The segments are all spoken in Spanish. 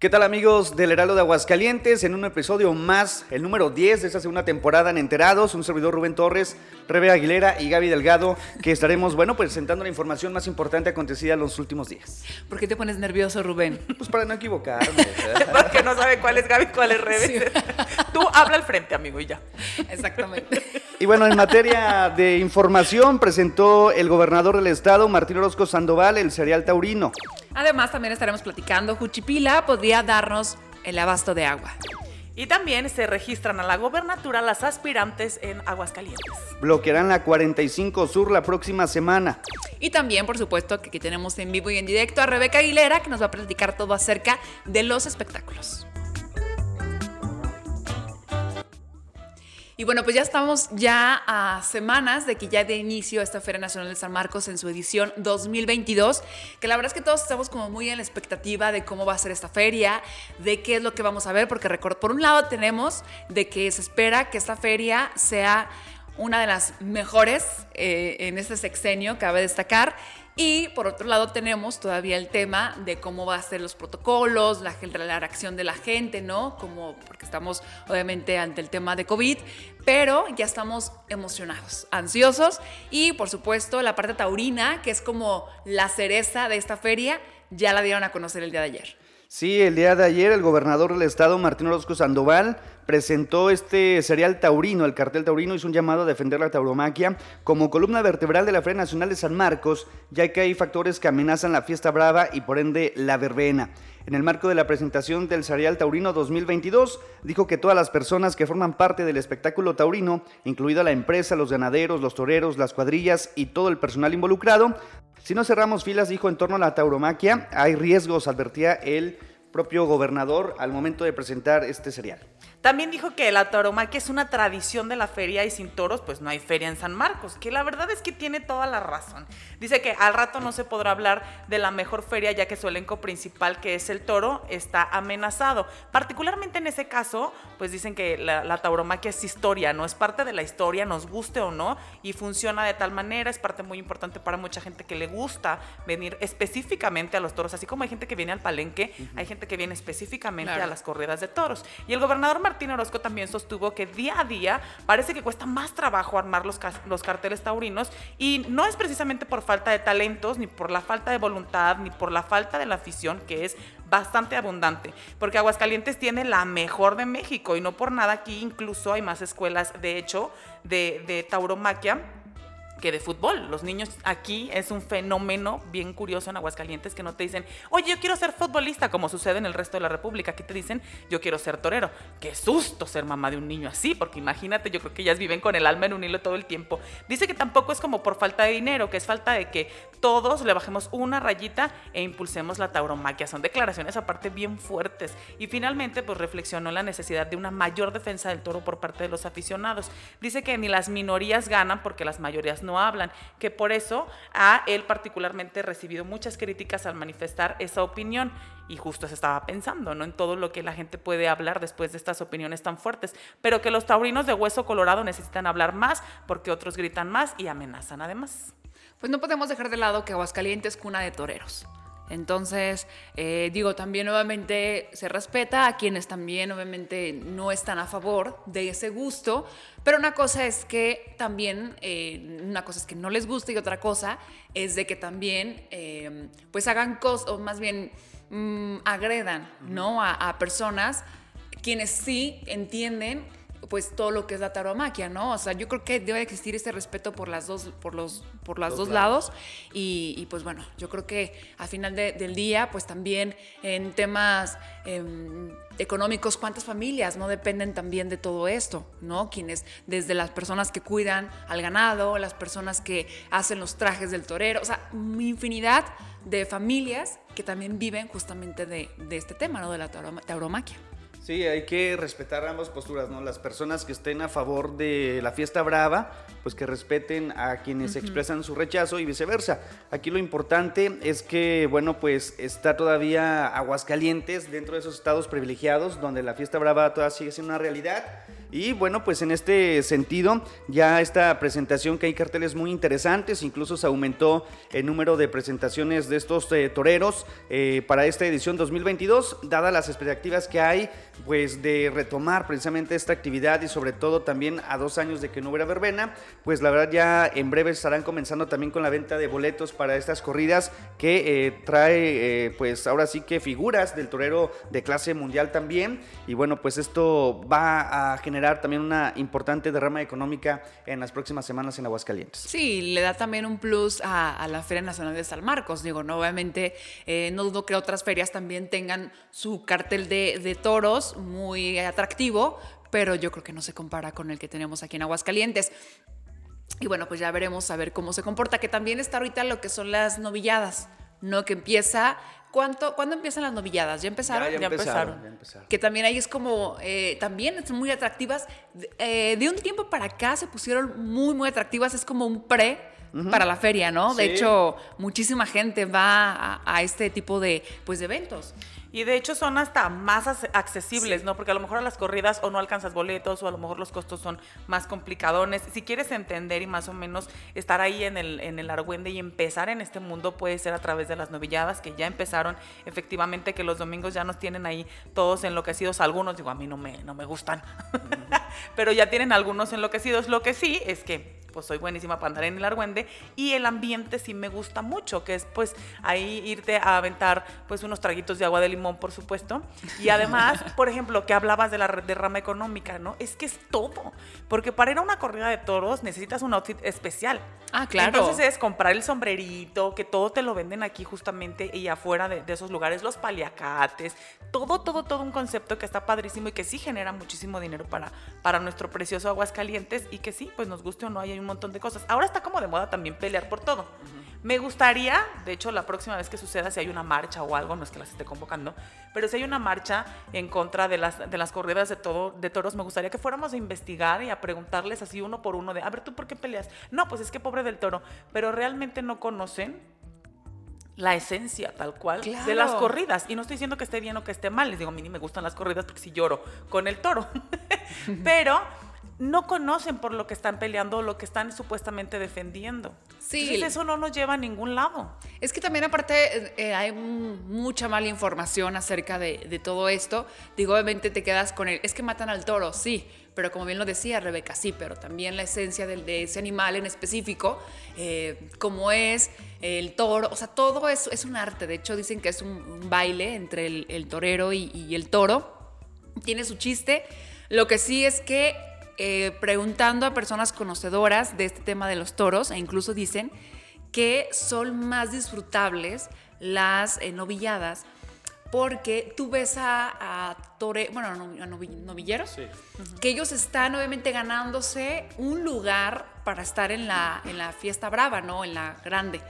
¿Qué tal amigos del Heraldo de Aguascalientes? En un episodio más, el número 10 de esta segunda temporada en Enterados, un servidor Rubén Torres, Rebe Aguilera y Gaby Delgado, que estaremos, bueno, presentando la información más importante acontecida en los últimos días. ¿Por qué te pones nervioso, Rubén? Pues para no equivocarme. Porque no sabe cuál es Gaby cuál es Rebe. Tú habla al frente, amigo, y ya. Exactamente. Y bueno, en materia de información, presentó el gobernador del estado, Martín Orozco Sandoval, el cereal taurino. Además, también estaremos platicando, Juchipila podría darnos el abasto de agua. Y también se registran a la gobernatura las aspirantes en Aguascalientes. Bloquearán la 45 Sur la próxima semana. Y también, por supuesto, que aquí tenemos en vivo y en directo a Rebeca Aguilera, que nos va a platicar todo acerca de los espectáculos. Y bueno, pues ya estamos ya a semanas de que ya de inicio esta Feria Nacional de San Marcos en su edición 2022, que la verdad es que todos estamos como muy en la expectativa de cómo va a ser esta feria, de qué es lo que vamos a ver, porque por un lado tenemos de que se espera que esta feria sea una de las mejores eh, en este sexenio, cabe destacar, y por otro lado tenemos todavía el tema de cómo va a ser los protocolos, la, la reacción de la gente, ¿no? Como porque estamos obviamente ante el tema de COVID, pero ya estamos emocionados, ansiosos y por supuesto la parte taurina, que es como la cereza de esta feria, ya la dieron a conocer el día de ayer. Sí, el día de ayer el gobernador del estado, Martín Orozco Sandoval, presentó este serial taurino, el cartel taurino hizo un llamado a defender la tauromaquia como columna vertebral de la Feria Nacional de San Marcos, ya que hay factores que amenazan la fiesta brava y por ende la verbena. En el marco de la presentación del serial taurino 2022, dijo que todas las personas que forman parte del espectáculo taurino, incluida la empresa, los ganaderos, los toreros, las cuadrillas y todo el personal involucrado, si no cerramos filas, dijo, en torno a la tauromaquia, hay riesgos, advertía el propio gobernador al momento de presentar este serial. También dijo que la tauromaquia es una tradición de la feria y sin toros pues no hay feria en San Marcos, que la verdad es que tiene toda la razón. Dice que al rato no se podrá hablar de la mejor feria ya que su elenco principal que es el toro está amenazado. Particularmente en ese caso pues dicen que la, tauromaquia es historia, no es parte de la historia, nos guste o no, y funciona de tal manera, es parte muy importante para mucha gente que le gusta venir específicamente a los toros, así como hay gente que viene al palenque, hay gente que viene específicamente a las corridas de toros. Y el gobernador Martín Orozco también sostuvo que día a día parece que cuesta más trabajo armar los, los carteles taurinos y no es precisamente por falta de talentos, ni por la falta de voluntad, ni por la falta de la afición, que es bastante abundante, porque Aguascalientes tiene la mejor de México y no por nada aquí incluso hay más escuelas, de hecho, de, de tauromaquia que de fútbol. Los niños aquí es un fenómeno bien curioso en Aguascalientes que no te dicen, oye, yo quiero ser futbolista, como sucede en el resto de la República. Aquí te dicen, yo quiero ser torero. Qué susto ser mamá de un niño así, porque imagínate, yo creo que ellas viven con el alma en un hilo todo el tiempo. Dice que tampoco es como por falta de dinero, que es falta de que todos le bajemos una rayita e impulsemos la tauromaquia. Son declaraciones aparte bien fuertes. Y finalmente, pues reflexionó en la necesidad de una mayor defensa del toro por parte de los aficionados. Dice que ni las minorías ganan porque las mayorías no hablan, que por eso ha él particularmente recibido muchas críticas al manifestar esa opinión y justo se estaba pensando, ¿no? En todo lo que la gente puede hablar después de estas opiniones tan fuertes, pero que los taurinos de hueso colorado necesitan hablar más porque otros gritan más y amenazan además. Pues no podemos dejar de lado que Aguascalientes es cuna de toreros. Entonces, eh, digo, también obviamente se respeta a quienes también obviamente no están a favor de ese gusto, pero una cosa es que también, eh, una cosa es que no les guste y otra cosa es de que también eh, pues hagan cosas, o más bien mm, agredan, ¿no? A, a personas quienes sí entienden pues todo lo que es la taromaquia, ¿no? O sea, yo creo que debe existir este respeto por las dos, por los, por las dos lados. Y, pues bueno, yo creo que al final del día, pues también en temas em, económicos, cuántas familias no dependen también de todo esto, ¿no? Quienes, desde las personas que cuidan al ganado, las personas que hacen los trajes del torero, o sea, infinidad de familias que también viven justamente de, de este tema, ¿no? De la tauromaquia. Sí, hay que respetar ambas posturas, ¿no? Las personas que estén a favor de la fiesta brava, pues que respeten a quienes expresan su rechazo y viceversa. Aquí lo importante es que, bueno, pues está todavía Aguascalientes dentro de esos estados privilegiados donde la fiesta brava todavía sigue siendo una realidad Y bueno, pues en este sentido, ya esta presentación que hay carteles muy interesantes, incluso se aumentó el número de presentaciones de estos eh, toreros eh, para esta edición 2022, dadas las expectativas que hay, pues de retomar precisamente esta actividad y sobre todo también a dos años de que no hubiera verbena, pues la verdad ya en breve estarán comenzando también con la venta de boletos para estas corridas que eh, trae, pues ahora sí que figuras del torero de clase mundial también. Y bueno, pues esto va a generar también una importante derrama económica en las próximas semanas en Aguascalientes. Sí, le da también un plus a, la Feria Nacional de San Marcos. Digo, no, obviamente eh, no dudo que otras ferias también tengan su cartel de, de toros muy atractivo, pero yo creo que no se compara con el que tenemos aquí en Aguascalientes. Y bueno, pues ya veremos a ver cómo se comporta, que también está ahorita lo que son las novilladas, ¿no? Que empieza ¿Cuánto, ¿Cuándo empiezan las novilladas? ¿Ya empezaron? Ya, empezaron, Que también ahí es como, eh, también son muy atractivas. Eh, de un tiempo para acá se pusieron muy, muy atractivas. Es como un pre para la feria, ¿no? De hecho, muchísima gente va a, a, este tipo de, pues, de eventos. Y de hecho son hasta más accesibles, ¿no? Porque a lo mejor a las corridas o no alcanzas boletos o a lo mejor los costos son más complicadones. Si quieres entender y más o menos estar ahí en el, en el argüende y empezar en este mundo puede ser a través de las novilladas que ya empezaron. Efectivamente que los domingos ya nos tienen ahí todos enloquecidos. Algunos, digo, a mí no me, no me gustan, pero ya tienen algunos enloquecidos. Lo que sí es que pues soy buenísima para andar en el argüende y el ambiente sí me gusta mucho, que es pues ahí irte a aventar pues unos traguitos de agua de limón, por supuesto. Y además, por ejemplo, que hablabas de la derrama económica, ¿no? Es que es todo, porque para ir a una corrida de toros necesitas un outfit especial. Ah, claro. Entonces es comprar el sombrerito, que todo te lo venden aquí justamente y afuera de, de esos lugares, los paliacates, todo, todo, todo un concepto que está padrísimo y que sí genera muchísimo dinero para, para nuestro precioso Aguascalientes y que sí, pues nos guste o no, hay un montón de cosas. Ahora está como de moda también pelear por todo. Me gustaría, de hecho, la próxima vez que suceda, si hay una marcha o algo, no es que las esté convocando, pero si hay una marcha en contra de las, de las corridas de, todo, de toros, me gustaría que fuéramos a investigar y a preguntarles así uno por uno de, a ver, ¿tú por qué peleas? No, pues es que pobre del toro, pero realmente no conocen la esencia tal cual de las corridas. Y no estoy diciendo que esté bien o que esté mal, les digo, a mí ni me gustan las corridas porque si lloro con el toro. pero no conocen por lo que están peleando o lo que están supuestamente defendiendo. Sí. Entonces eso no nos lleva a ningún lado. Es que también aparte eh, eh, hay mucha mala información acerca de, todo esto. Digo, obviamente te quedas con el, es que matan al toro, sí, pero como bien lo decía Rebeca, sí, pero también la esencia de, ese animal en específico, eh, como es el toro, o sea, todo eso es un arte. De hecho, dicen que es un, baile entre el, torero y, y el toro. Tiene su chiste. Lo que sí es que eh, preguntando a personas conocedoras de este tema de los toros, e incluso dicen que son más disfrutables las eh, novilladas porque tú ves a, tore, bueno, a novilleros, que ellos están obviamente ganándose un lugar para estar en la, en la fiesta brava, ¿no? En la grande.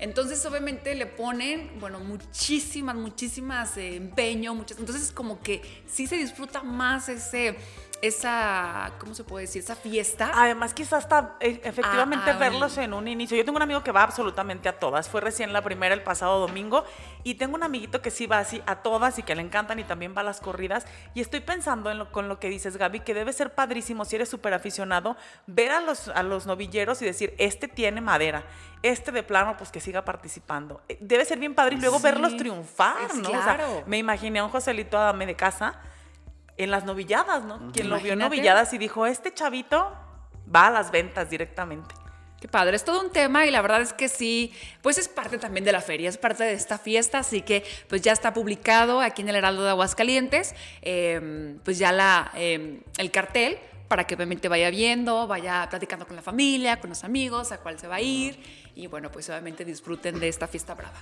Entonces, obviamente, le ponen, bueno, muchísimas, muchísimas eh, empeño, muchas. Entonces, como que sí se disfruta más ese esa, ¿cómo se puede decir? Esa fiesta. Además, quizás hasta eh, efectivamente ah, ah, verlos en un inicio. Yo tengo un amigo que va absolutamente a todas. Fue recién la primera el pasado domingo. Y tengo un amiguito que sí va así a todas y que le encantan y también va a las corridas. Y estoy pensando en lo, con lo que dices, Gaby, que debe ser padrísimo si eres súper aficionado, ver a los, a los novilleros y decir, este tiene madera. Este de plano, pues que siga participando. Eh, debe ser bien padre y luego verlos triunfar, ¿no? Claro. me imaginé a un Joselito Adame de casa en las novilladas, ¿no? Quien lo vio en novilladas y dijo, este chavito va a las ventas directamente. Qué padre, es todo un tema y la verdad es que sí, pues es parte también de la feria, es parte de esta fiesta, así que pues ya está publicado aquí en el Heraldo de Aguascalientes, em, pues ya la, em, el cartel para que obviamente vaya viendo, vaya platicando con la familia, con los amigos, a cuál se va a ir y bueno, pues obviamente disfruten de esta fiesta brava.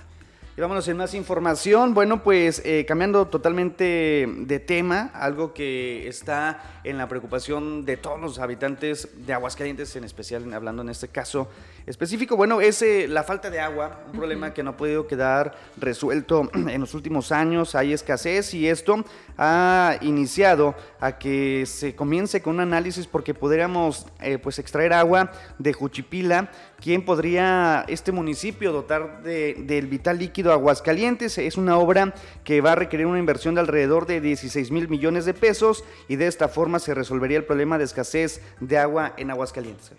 Y vámonos en más información. Bueno, pues eh, cambiando totalmente de tema, algo que está en la preocupación de todos los habitantes de Aguascalientes, en especial hablando en este caso, específico. Bueno, es eh, la falta de agua, un problema que no ha podido quedar resuelto en los últimos años. Hay escasez y esto ha iniciado a que se comience con un análisis porque podríamos eh, pues extraer agua de Juchipila. ¿Quién podría este municipio dotar de, del vital líquido Aguascalientes? Es una obra que va a requerir una inversión de alrededor de 16 mil millones de pesos y de esta forma se resolvería el problema de escasez de agua en Aguascalientes.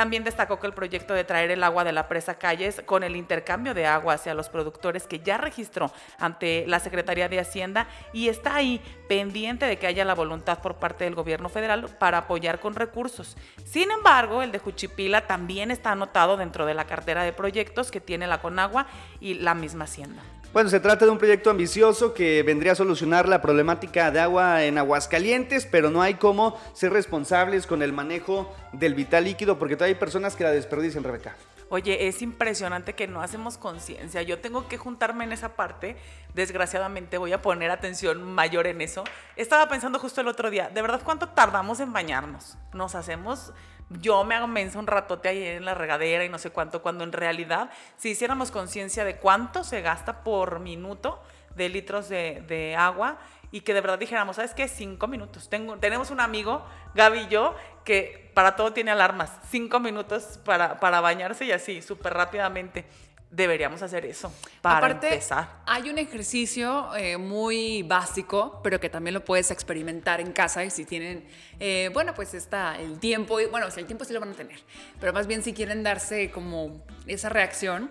También destacó que el proyecto de traer el agua de la presa Calles con el intercambio de agua hacia los productores que ya registró ante la Secretaría de Hacienda y está ahí pendiente de que haya la voluntad por parte del gobierno federal para apoyar con recursos. Sin embargo, el de Juchipila también está anotado dentro de la cartera de proyectos que tiene la Conagua y la misma Hacienda. Bueno, se trata de un proyecto ambicioso que vendría a solucionar la problemática de agua en Aguascalientes, pero no hay cómo ser responsables con el manejo del vital líquido porque todavía hay personas que la desperdician, Rebeca. Oye, es impresionante que no hacemos conciencia. Yo tengo que juntarme en esa parte. Desgraciadamente voy a poner atención mayor en eso. Estaba pensando justo el otro día, ¿de verdad cuánto tardamos en bañarnos? Nos hacemos yo me hago mensa un ratote ahí en la regadera y no sé cuánto, cuando en realidad, si hiciéramos conciencia de cuánto se gasta por minuto de litros de, agua y que de verdad dijéramos, ¿sabes qué? Cinco minutos. Tenemos un amigo, Gaby y yo, que para todo tiene alarmas. Cinco minutos para, para bañarse y así, súper rápidamente. Deberíamos hacer eso para Aparte, empezar. Hay un ejercicio eh, muy básico, pero que también lo puedes experimentar en casa y si tienen, eh, bueno, pues está el tiempo, bueno, si el tiempo sí lo van a tener, pero más bien si quieren darse como esa reacción.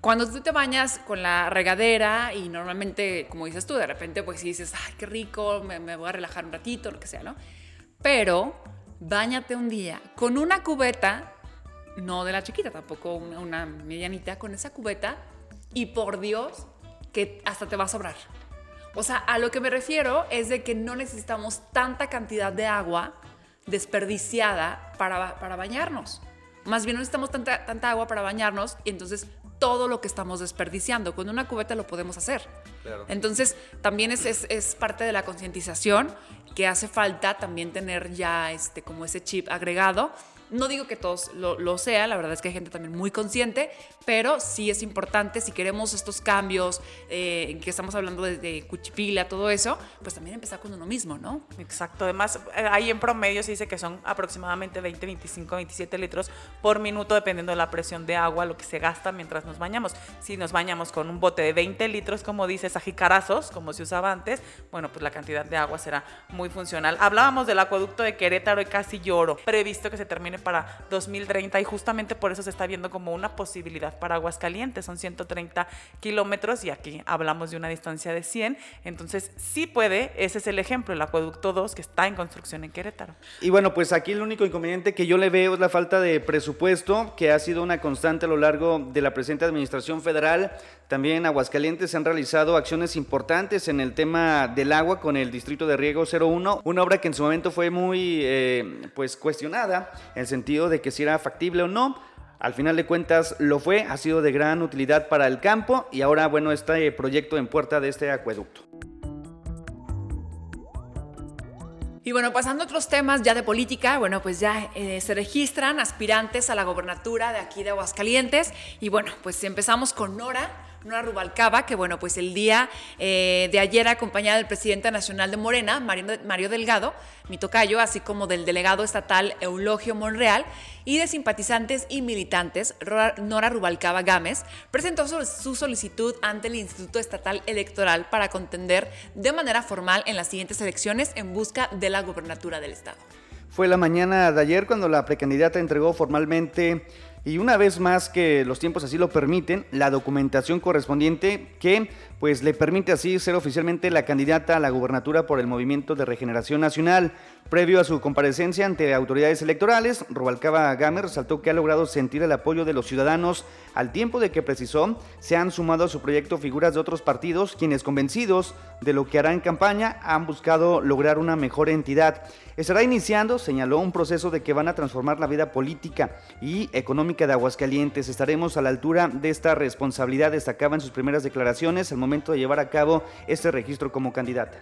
Cuando tú te bañas con la regadera y normalmente, como dices tú, de repente pues dices, ay, qué rico, me, me voy a relajar un ratito, lo que sea, ¿no? Pero bañate un día con una cubeta no de la chiquita, tampoco una, medianita, con esa cubeta y por Dios que hasta te va a sobrar. O sea, a lo que me refiero es de que no necesitamos tanta cantidad de agua desperdiciada para, para bañarnos. Más bien no necesitamos tanta, tanta agua para bañarnos y entonces todo lo que estamos desperdiciando. Con una cubeta lo podemos hacer. Entonces, también es, es, es parte de la concientización que hace falta también tener ya este, como ese chip agregado no digo que todos lo, lo sea, la verdad es que hay gente también muy consciente, pero sí es importante si queremos estos cambios, eh, en que estamos hablando de, de, cuchipila, todo eso, pues también empezar con uno mismo, ¿no? Exacto, además eh, ahí en promedio se dice que son aproximadamente 20, 25, 27 litros por minuto dependiendo de la presión de agua, lo que se gasta mientras nos bañamos. Si nos bañamos con un bote de 20 litros, como dices, a jicarazos, como se usaba antes, bueno, pues la cantidad de agua será muy funcional. Hablábamos del acueducto de Querétaro y casi lloro, previsto que se termine para 2030 y justamente por eso se está viendo como una posibilidad para Aguascalientes, son 130 kilómetros y aquí hablamos de una distancia de 100, entonces sí puede, ese es el ejemplo, el acueducto 2 que está en construcción en Querétaro. Y bueno, pues aquí el único inconveniente que yo le veo es la falta de presupuesto, que ha sido una constante a lo largo de la presente administración federal. También en Aguascalientes se han realizado acciones importantes en el tema del agua con el Distrito de Riego 01, una obra que en su momento fue muy eh, pues cuestionada sentido de que si era factible o no. Al final de cuentas lo fue, ha sido de gran utilidad para el campo y ahora, bueno, este proyecto en puerta de este acueducto. Y bueno, pasando a otros temas ya de política, bueno, pues ya eh, se registran aspirantes a la gobernatura de aquí de Aguascalientes. Y bueno, pues empezamos con Nora. Nora Rubalcaba, que bueno, pues el día eh, de ayer acompañada del presidente nacional de Morena, Mario, Mario Delgado, mi tocayo, así como del delegado estatal Eulogio Monreal, y de simpatizantes y militantes, Nora Rubalcaba Gámez, presentó su solicitud ante el Instituto Estatal Electoral para contender de manera formal en las siguientes elecciones en busca de la gobernatura del Estado. Fue la mañana de ayer cuando la precandidata entregó formalmente y una vez más que los tiempos así lo permiten, la documentación correspondiente que pues le permite así ser oficialmente la candidata a la gubernatura por el Movimiento de Regeneración Nacional. Previo a su comparecencia ante autoridades electorales, Rubalcaba Gamer resaltó que ha logrado sentir el apoyo de los ciudadanos al tiempo de que precisó se han sumado a su proyecto figuras de otros partidos quienes convencidos de lo que hará en campaña han buscado lograr una mejor entidad. Estará iniciando, señaló, un proceso de que van a transformar la vida política y económica de Aguascalientes. Estaremos a la altura de esta responsabilidad, destacaba en sus primeras declaraciones al momento de llevar a cabo este registro como candidata.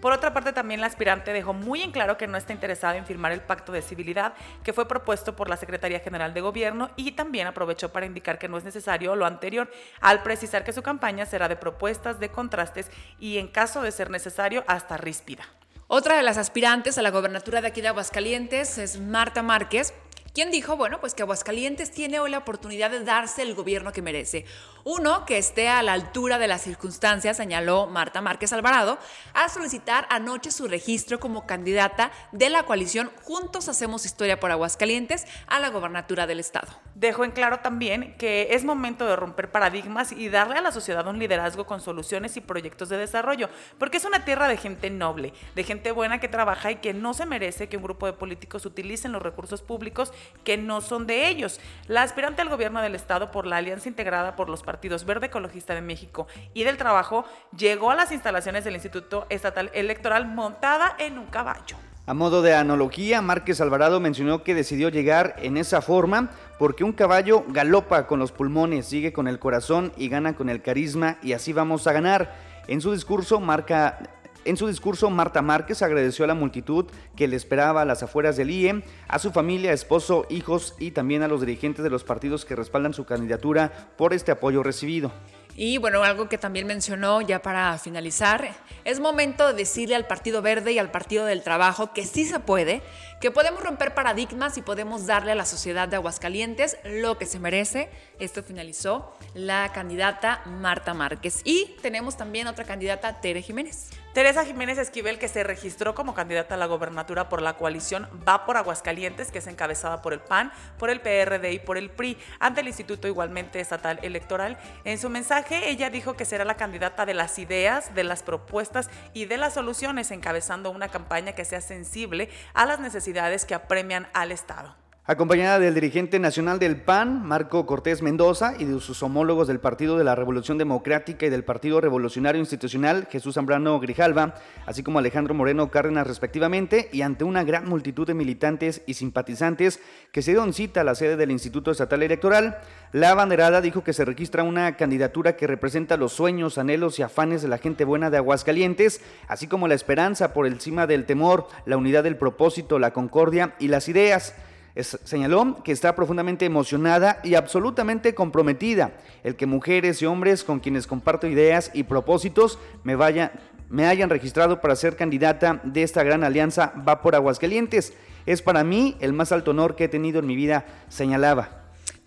Por otra parte, también la aspirante dejó muy en claro que no está interesada en firmar el pacto de civilidad que fue propuesto por la Secretaría General de Gobierno y también aprovechó para indicar que no es necesario lo anterior, al precisar que su campaña será de propuestas, de contrastes y en caso de ser necesario hasta ríspida. Otra de las aspirantes a la gobernatura de aquí de Aguascalientes es Marta Márquez, ¿Quién dijo? Bueno, pues que Aguascalientes tiene hoy la oportunidad de darse el gobierno que merece. Uno, que esté a la altura de las circunstancias, señaló Marta Márquez Alvarado, al solicitar anoche su registro como candidata de la coalición Juntos Hacemos Historia por Aguascalientes a la gobernatura del Estado. Dejó en claro también que es momento de romper paradigmas y darle a la sociedad un liderazgo con soluciones y proyectos de desarrollo, porque es una tierra de gente noble, de gente buena que trabaja y que no se merece que un grupo de políticos utilicen los recursos públicos que no son de ellos. La aspirante al gobierno del Estado por la alianza integrada por los partidos Verde Ecologista de México y del Trabajo llegó a las instalaciones del Instituto Estatal Electoral montada en un caballo. A modo de analogía, Márquez Alvarado mencionó que decidió llegar en esa forma porque un caballo galopa con los pulmones, sigue con el corazón y gana con el carisma y así vamos a ganar. En su discurso marca en su discurso, Marta Márquez agradeció a la multitud que le esperaba a las afueras del IE, a su familia, esposo, hijos y también a los dirigentes de los partidos que respaldan su candidatura por este apoyo recibido. Y bueno, algo que también mencionó ya para finalizar, es momento de decirle al Partido Verde y al Partido del Trabajo que sí se puede, que podemos romper paradigmas y podemos darle a la sociedad de Aguascalientes lo que se merece. Esto finalizó la candidata Marta Márquez. Y tenemos también otra candidata, Tere Jiménez. Teresa Jiménez Esquivel, que se registró como candidata a la gobernatura por la coalición Va por Aguascalientes, que es encabezada por el PAN, por el PRD y por el PRI, ante el Instituto igualmente Estatal Electoral. En su mensaje, ella dijo que será la candidata de las ideas, de las propuestas y de las soluciones, encabezando una campaña que sea sensible a las necesidades que apremian al Estado acompañada del dirigente nacional del PAN, Marco Cortés Mendoza, y de sus homólogos del Partido de la Revolución Democrática y del Partido Revolucionario Institucional, Jesús Zambrano Grijalva, así como Alejandro Moreno Cárdenas respectivamente, y ante una gran multitud de militantes y simpatizantes que se dieron cita a la sede del Instituto Estatal Electoral, la banderada dijo que se registra una candidatura que representa los sueños, anhelos y afanes de la gente buena de Aguascalientes, así como la esperanza por encima del temor, la unidad del propósito, la concordia y las ideas señaló que está profundamente emocionada y absolutamente comprometida el que mujeres y hombres con quienes comparto ideas y propósitos me, vaya, me hayan registrado para ser candidata de esta gran alianza Va por Aguascalientes. Es para mí el más alto honor que he tenido en mi vida, señalaba.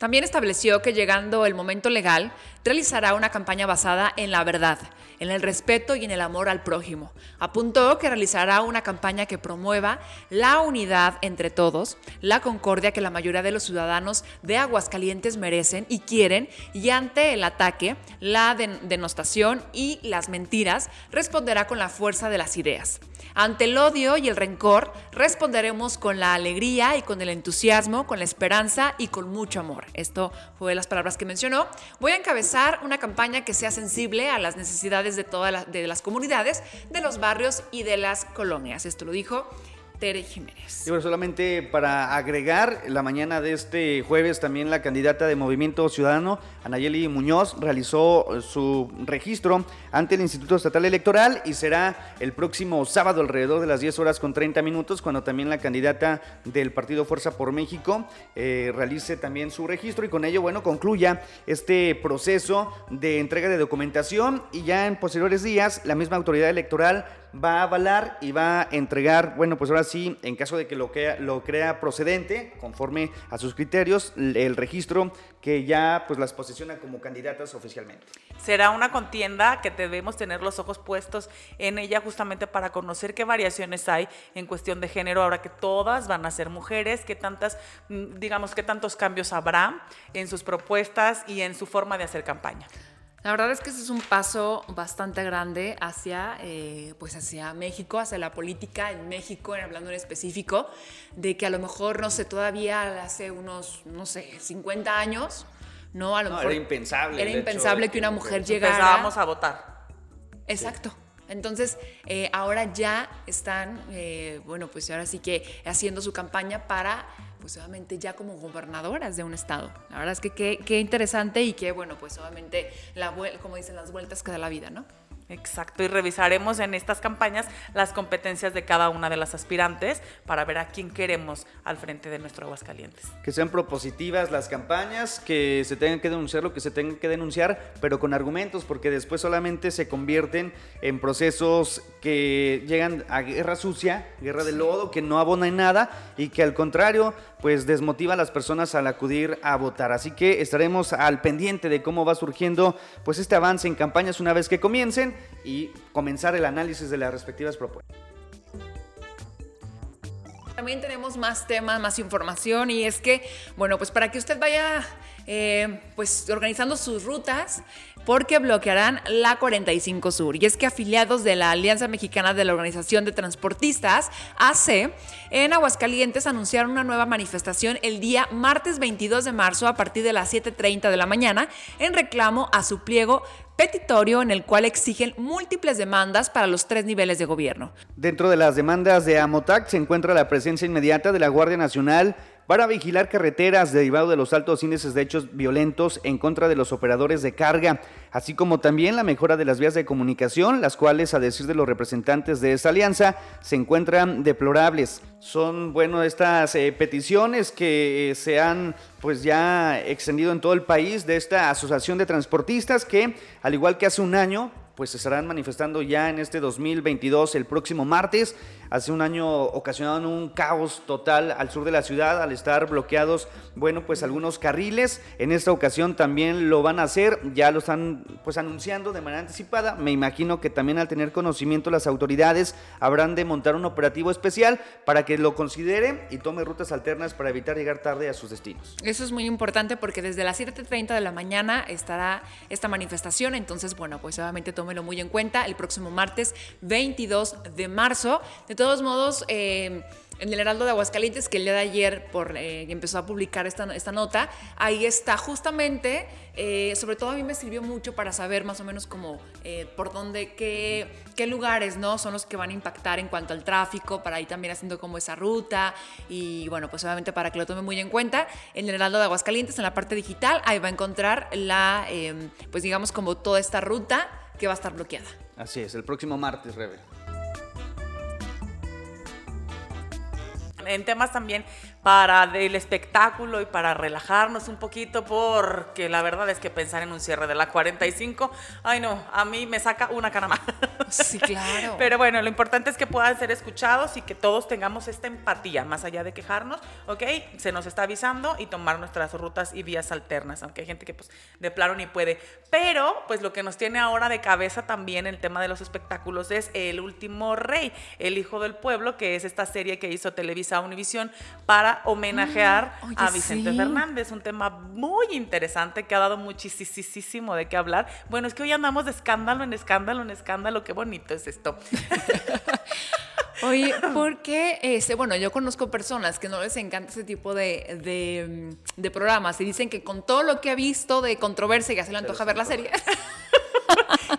También estableció que llegando el momento legal, realizará una campaña basada en la verdad, en el respeto y en el amor al prójimo. Apuntó que realizará una campaña que promueva la unidad entre todos, la concordia que la mayoría de los ciudadanos de Aguascalientes merecen y quieren, y ante el ataque, la denostación y las mentiras, responderá con la fuerza de las ideas. Ante el odio y el rencor, responderemos con la alegría y con el entusiasmo, con la esperanza y con mucho amor. Esto fue las palabras que mencionó. Voy a encabezar una campaña que sea sensible a las necesidades de todas las comunidades, de los barrios y de las colonias. Esto lo dijo Tere Jiménez. Y bueno, solamente para agregar, la mañana de este jueves también la candidata de Movimiento Ciudadano, Anayeli Muñoz, realizó eh, su registro ante el Instituto Estatal Electoral y será el próximo sábado alrededor de las 10 horas con 30 minutos, cuando también la candidata del Partido Fuerza por México eh, realice también su registro y con ello, bueno, concluya este proceso de entrega de documentación y ya en posteriores días la misma autoridad electoral va a avalar y va a entregar, bueno, pues ahora sí, en caso de que lo, crea, lo crea procedente, conforme a sus criterios, el registro que ya pues las posiciona como candidatas oficialmente. Será una contienda que debemos tener los ojos puestos en ella justamente para conocer qué variaciones hay en cuestión de género, ahora que todas van a ser mujeres, qué tantas, mm, digamos, qué tantos cambios habrá en sus propuestas y en su forma de hacer campaña. La verdad es que ese es un paso bastante grande hacia, eh, pues hacia México, hacia la política en México, hablando en específico, de que a lo mejor, no sé, todavía hace unos, no sé, 50 años, ¿no? A lo mejor era impensable. Era impensable que una mujer llegara. Empezábamos a votar. Exacto. Entonces, eh, ahora ya están, eh, bueno, pues ahora sí que haciendo su campaña para pues obviamente ya como gobernadoras de un estado. La verdad es que qué, interesante y qué bueno, pues obviamente, la, como dicen, las vueltas que da la vida, ¿no? Exacto, y revisaremos en estas campañas las competencias de cada una de las aspirantes para ver a quién queremos al frente de nuestro Aguascalientes. Que sean propositivas las campañas, que se tengan que denunciar lo que se tenga que denunciar, pero con argumentos, porque después solamente se convierten en procesos que llegan a guerra sucia, guerra de lodo, que no abona en nada y que al contrario, pues desmotiva a las personas al acudir a votar. Así que estaremos al pendiente de cómo va surgiendo pues este avance en campañas una vez que comiencen y comenzar el análisis de las respectivas propuestas. También tenemos más temas, más información y es que, bueno, pues para que usted vaya eh, pues organizando sus rutas, porque bloquearán la 45 Sur. Y es que afiliados de la Alianza Mexicana de la Organización de Transportistas, AC, en Aguascalientes anunciaron una nueva manifestación el día martes 22 de marzo a partir de las 7.30 de la mañana en reclamo a su pliego petitorio en el cual exigen múltiples demandas para los tres niveles de gobierno. Dentro de las demandas de Amotac se encuentra la presencia inmediata de la Guardia Nacional para vigilar carreteras derivado de los altos índices de hechos violentos en contra de los operadores de carga, así como también la mejora de las vías de comunicación, las cuales, a decir de los representantes de esta alianza, se encuentran deplorables. Son, bueno, estas eh, peticiones que eh, se han pues ya extendido en todo el país de esta asociación de transportistas que, al igual que hace un año, pues se estarán manifestando ya en este 2022 el próximo martes. Hace un año ocasionaron un caos total al sur de la ciudad al estar bloqueados, bueno, pues algunos carriles. En esta ocasión también lo van a hacer, ya lo están pues anunciando de manera anticipada. Me imagino que también al tener conocimiento las autoridades habrán de montar un operativo especial para que lo considere y tome rutas alternas para evitar llegar tarde a sus destinos. Eso es muy importante porque desde las 7.30 de la mañana estará esta manifestación, entonces bueno, pues obviamente tómelo muy en cuenta el próximo martes 22 de marzo. Todos modos, eh, en el Heraldo de Aguascalientes, que el día de ayer por, eh, empezó a publicar esta, esta, nota, ahí está justamente, eh, sobre todo a mí me sirvió mucho para saber más o menos como por dónde, qué, qué lugares ¿no? son los que van a impactar en cuanto al tráfico, para ir también haciendo como esa ruta y bueno, pues obviamente para que lo tome muy en cuenta, en el Heraldo de Aguascalientes, en la parte digital, ahí va a encontrar la, pues digamos como toda esta ruta que va a estar bloqueada. Así es, el próximo martes, Rebe. En temas también para el espectáculo y para relajarnos un poquito, porque la verdad es que pensar en un cierre de la 45, ay no, a mí me saca una cara más. Sí, claro. Pero bueno, lo importante es que puedan ser escuchados y que todos tengamos esta empatía, más allá de quejarnos, ¿ok? Se nos está avisando y tomar nuestras rutas y vías alternas, aunque hay gente que pues de plano ni puede. Pero pues lo que nos tiene ahora de cabeza también el tema de los espectáculos es El Último Rey, El Hijo del Pueblo, que es esta serie que hizo Televisa Univisión para homenajear Mm, oye, a Vicente sí. Fernández, un tema muy interesante que ha dado muchísimo de qué hablar. Bueno, es que hoy andamos de escándalo en escándalo en escándalo, qué bonito es esto. Oye, porque, este, bueno, yo conozco personas que no les encanta ese tipo de, de, de programas y dicen que con todo lo que ha visto de controversia ya se le antoja ver la serie.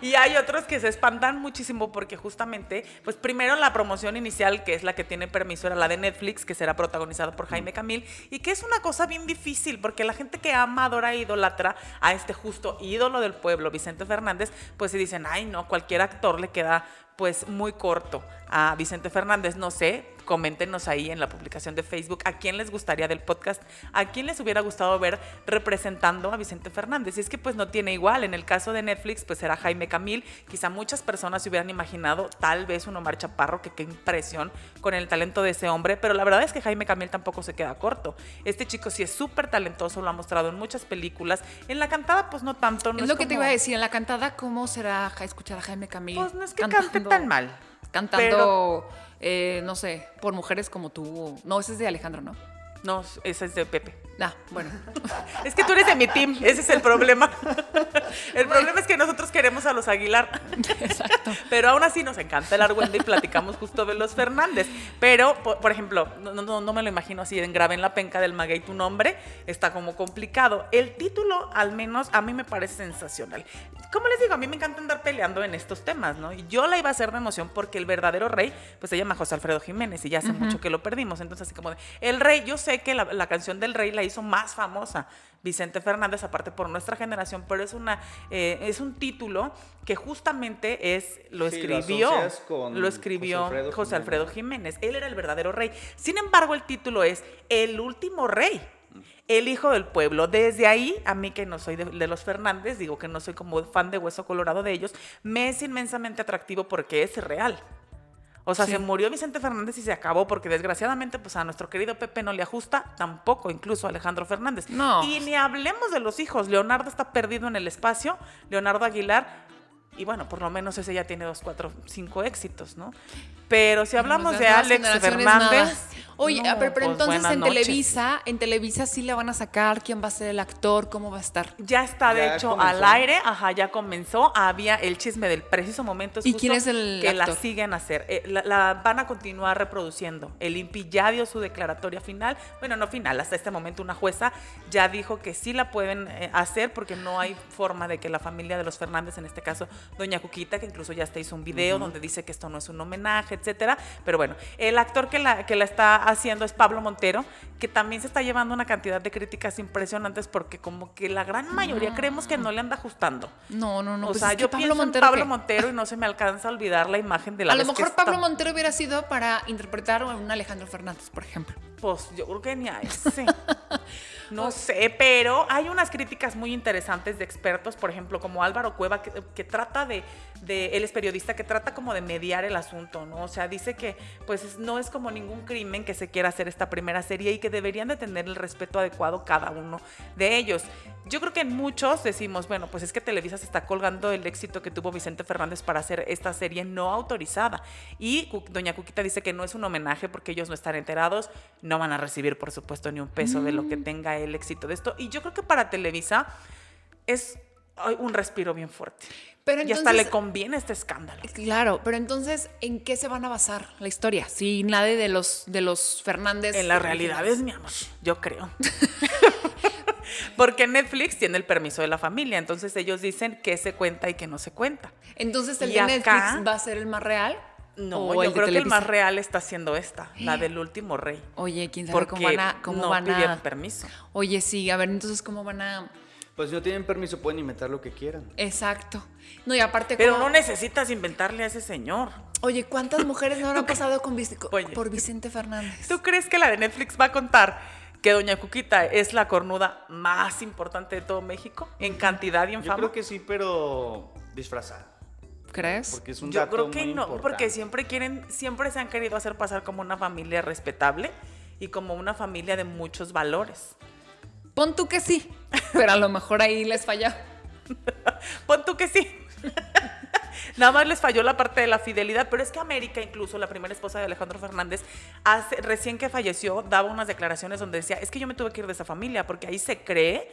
Y hay otros que se espantan muchísimo porque justamente, pues primero la promoción inicial, que es la que tiene permiso, era la de Netflix, que será protagonizada por Jaime Camil, y que es una cosa bien difícil, porque la gente que ama, adora e idolatra a este justo ídolo del pueblo, Vicente Fernández, pues se dicen, ay no, cualquier actor le queda pues muy corto a Vicente Fernández, no sé, coméntenos ahí en la publicación de Facebook a quién les gustaría del podcast, a quién les hubiera gustado ver representando a Vicente Fernández. Y es que pues no tiene igual, en el caso de Netflix pues era Jaime Camil, quizá muchas personas se hubieran imaginado tal vez un Omar Chaparro, que qué impresión con el talento de ese hombre, pero la verdad es que Jaime Camil tampoco se queda corto. Este chico sí es súper talentoso, lo ha mostrado en muchas películas, en la cantada pues no tanto. No es lo que te iba a decir, en la cantada, ¿cómo será escuchar a Jaime Camil? Pues no es que cante tan mal. Cantando, eh, no sé, por mujeres como tú. No, ese es de Alejandro, ¿no? No, esa es de Pepe. Ah, bueno. Es que tú eres de mi team, ese es el problema. El problema es que nosotros queremos a los Aguilar. Exacto. Pero aún así nos encanta el Argüende y platicamos justo de los Fernández. Pero, por, por ejemplo, no, no, no me lo imagino así en grave en la penca del maguey tu nombre. Está como complicado. El título, al menos, a mí me parece sensacional. Como les digo, a mí me encanta andar peleando en estos temas, ¿no? Y yo la iba a hacer de emoción porque el verdadero rey, pues se llama José Alfredo Jiménez y ya hace mucho que lo perdimos. Entonces, así como de, el rey, yo sé que la, la canción del rey la hizo más famosa. Vicente Fernández, aparte por nuestra generación, pero es una eh, es un título que justamente es lo Sí, escribió con lo escribió José Alfredo José Alfredo Jiménez. Él era el verdadero rey. Sin embargo, el título es El último rey. El hijo del pueblo. Desde ahí, a mí que no soy de, de los Fernández, digo que no soy como fan de Hueso Colorado de ellos, me es inmensamente atractivo porque es real. O sea, Sí. se murió Vicente Fernández y se acabó porque desgraciadamente pues a nuestro querido Pepe no le ajusta, tampoco incluso a Alejandro Fernández. No. Y ni hablemos de los hijos. Leonardo está perdido en el espacio, Leonardo Aguilar, y bueno, por lo menos ese ya tiene dos, cuatro, cinco éxitos, ¿no? Pero si hablamos Las de Alex Fernández... Oye, no, ver, pero pues, entonces en noches. Televisa, en Televisa sí la van a sacar, quién va a ser el actor, cómo va a estar. Ya está, de Ya hecho, comenzó. al aire, ajá, ya comenzó. Había el chisme del preciso momento. es ¿Y justo quién es el Que la siguen a hacer. Eh, la, la van a continuar reproduciendo. El INPI ya dio su declaratoria final. Bueno, no final, hasta este momento una jueza ya dijo que sí la pueden eh, hacer porque no hay forma de que la familia de los Fernández, en este caso, doña Cuquita, que incluso ya hasta hizo un video donde dice que esto no es un homenaje, etcétera. Pero bueno, el actor que la, que la está haciendo es Pablo Montero, que también se está llevando una cantidad de críticas impresionantes porque como que la gran mayoría creemos que no le anda ajustando. No, no, no. o pues sea, yo Pablo pienso Montero. en Pablo ¿qué? Montero y no se me alcanza a olvidar la imagen de la A lo mejor Pablo está- Montero hubiera sido para interpretar a un Alejandro Fernández, por ejemplo. Pues yo creo que ni a ese. No sé, pero hay unas críticas muy interesantes de expertos, por ejemplo, como Álvaro Cueva, que, que trata de, de, él es periodista, que trata como de mediar el asunto, ¿no? O sea, dice que pues es- no es como ningún crimen que se quiera hacer esta primera serie y que deberían de tener el respeto adecuado cada uno de ellos. Yo creo que en muchos decimos, bueno, pues es que Televisa se está colgando el éxito que tuvo Vicente Fernández para hacer esta serie no autorizada. Y Doña Cuquita dice que no es un homenaje porque ellos no están enterados, no van a recibir, por supuesto, ni un peso de lo que tenga el éxito de esto. Y yo creo que para Televisa es un respiro bien fuerte. Pero y hasta le conviene este escándalo. Claro, pero entonces, ¿en qué se van a basar la historia? Si nadie de los, de los Fernández. En las realidades, mi amor, yo creo. Porque Netflix tiene el permiso de la familia, entonces ellos dicen qué se cuenta y qué no se cuenta. Entonces, ¿el Y de acá- Netflix va a ser el más real? No, ¿O yo creo que el más real está siendo esta, la del último rey. Oye, quién sabe Porque cómo van a. Cómo no van pidieron a... permiso. Oye, sí, a ver, entonces, ¿cómo van a.? Pues si no tienen permiso pueden inventar lo que quieran. Exacto. No, y aparte. Pero ¿cómo- no necesitas inventarle a ese señor. Oye, ¿cuántas mujeres no habrán pasado con Vic- Oye. por Vicente Fernández? ¿Tú crees que la de Netflix va a contar que Doña Cuquita es la cornuda más importante de todo México en cantidad y en Yo fama? creo que sí, pero disfrazada. ¿Crees? Porque es un Yo dato creo que muy no, importante. porque siempre quieren, siempre se han querido hacer pasar como una familia respetable y como una familia de muchos valores. Pon tú que sí, pero a lo mejor ahí les falla. Pon tú que sí. Nada más les falló la parte de la fidelidad, pero es que América, incluso la primera esposa de Alejandro Fernández, hace, recién que falleció, daba unas declaraciones donde decía, es que yo me tuve que ir de esa familia, porque ahí se cree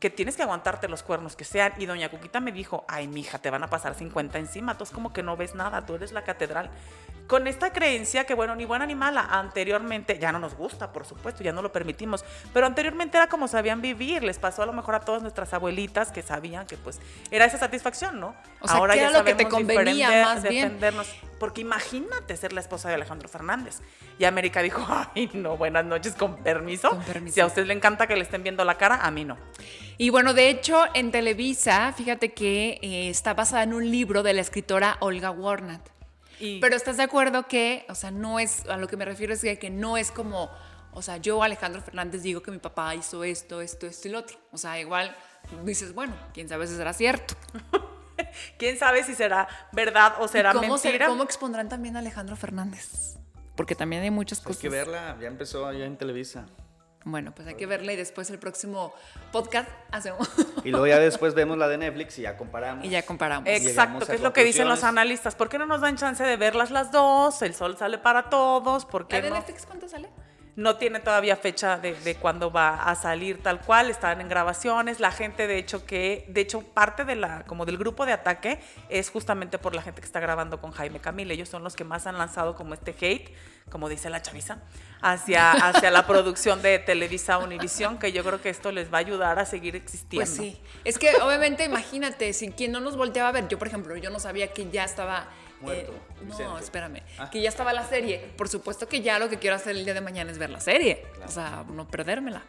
que tienes que aguantarte los cuernos que sean. Y doña Cuquita me dijo, ay, mija, te van a pasar 50 encima, tú es como que no ves nada, tú eres la catedral. Con esta creencia que, bueno, ni buena ni mala, anteriormente, ya no nos gusta, por supuesto, ya no lo permitimos, pero anteriormente era como sabían vivir, les pasó a lo mejor a todas nuestras abuelitas que sabían que pues era esa satisfacción, ¿no? O sea, ¿qué era lo que te convenía más bien? Porque imagínate ser la esposa de Alejandro Fernández. Y América dijo, ay, no, buenas noches, con permiso. Con permiso. Si a usted le encanta que le estén viendo la cara, a mí no. Y bueno, de hecho, en Televisa, fíjate que eh, está basada en un libro de la escritora Olga Warnat. Y Pero estás de acuerdo que, o sea, no es, a lo que me refiero es que, que no es como, o sea, yo, Alejandro Fernández, digo que mi papá hizo esto, esto, esto y lo otro. O sea, igual dices, bueno, quién sabe si será cierto. quién sabe si será verdad o será ¿Y cómo, se- mentira. ¿Cómo expondrán también a Alejandro Fernández? Porque también hay muchas Hay cosas. que verla, ya empezó allá en Televisa. Bueno, pues hay que verla y después el próximo podcast hacemos Y luego ya después vemos la de Netflix y ya comparamos. y ya comparamos. Exacto, que es lo que dicen los analistas. ¿Por qué no nos dan chance de verlas las dos? El sol sale para todos. ¿Por ¿La de no? Netflix cuánto sale? No tiene todavía fecha de, de cuándo va a salir tal cual, están en grabaciones. La gente, de hecho, que, de hecho, parte de la, como del grupo de ataque es justamente por la gente que está grabando con Jaime Camil. Ellos son los que más han lanzado como este hate, como dice la chaviza, hacia, hacia la producción de Televisa Univisión, que yo creo que esto les va a ayudar a seguir existiendo. Pues sí. Es que obviamente imagínate, si quien no nos volteaba a ver, yo por ejemplo, yo no sabía que ya estaba muerto. Eh, no, espérame. Ah. Que ya estaba la serie. Por supuesto que ya lo que quiero hacer el día de mañana es ver la serie. O sea, no perdérmela.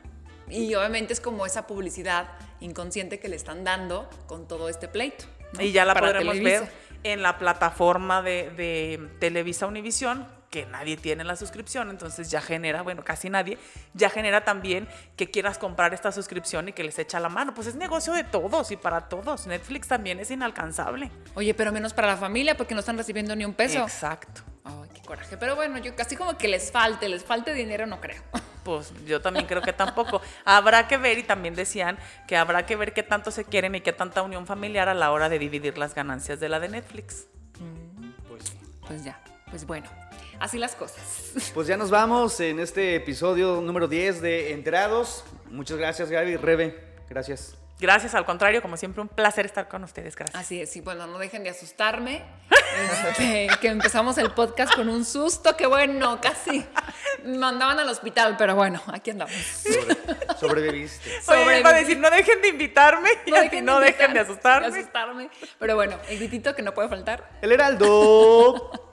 Y obviamente es como esa publicidad inconsciente que le están dando con todo este pleito. ¿no? Y ya la Para podremos Televisa. ver en la plataforma de, de Televisa Univisión, que nadie tiene la suscripción, entonces ya genera, bueno, casi nadie, ya genera también que quieras comprar esta suscripción y que les echa la mano. Pues es negocio de todos y para todos. Netflix también es inalcanzable. Oye, pero menos para la familia porque no están recibiendo ni un peso. Exacto. Ay, qué coraje. Pero bueno, yo casi como que les falte, les falte dinero, no creo. Pues yo también creo que tampoco. Habrá que ver, y también decían que habrá que ver qué tanto se quieren y qué tanta unión familiar a la hora de dividir las ganancias de la de Netflix. Pues, Pues ya, pues bueno, así las cosas. pues ya nos vamos en este episodio número 10 de Enterados. Muchas gracias, Gaby. Rebe, gracias. Gracias, al contrario, como siempre, un placer estar con ustedes. Gracias. Así es, y bueno, no dejen de asustarme. Este, que empezamos el podcast con un susto que bueno, casi mandaban al hospital, pero bueno, aquí andamos. Sobre- sobreviviste. Oye, Sobreviví. iba a decir, no dejen de invitarme y así no dejen de asustarme. de asustarme. Pero bueno, el gritito que no puede faltar. El Heraldo.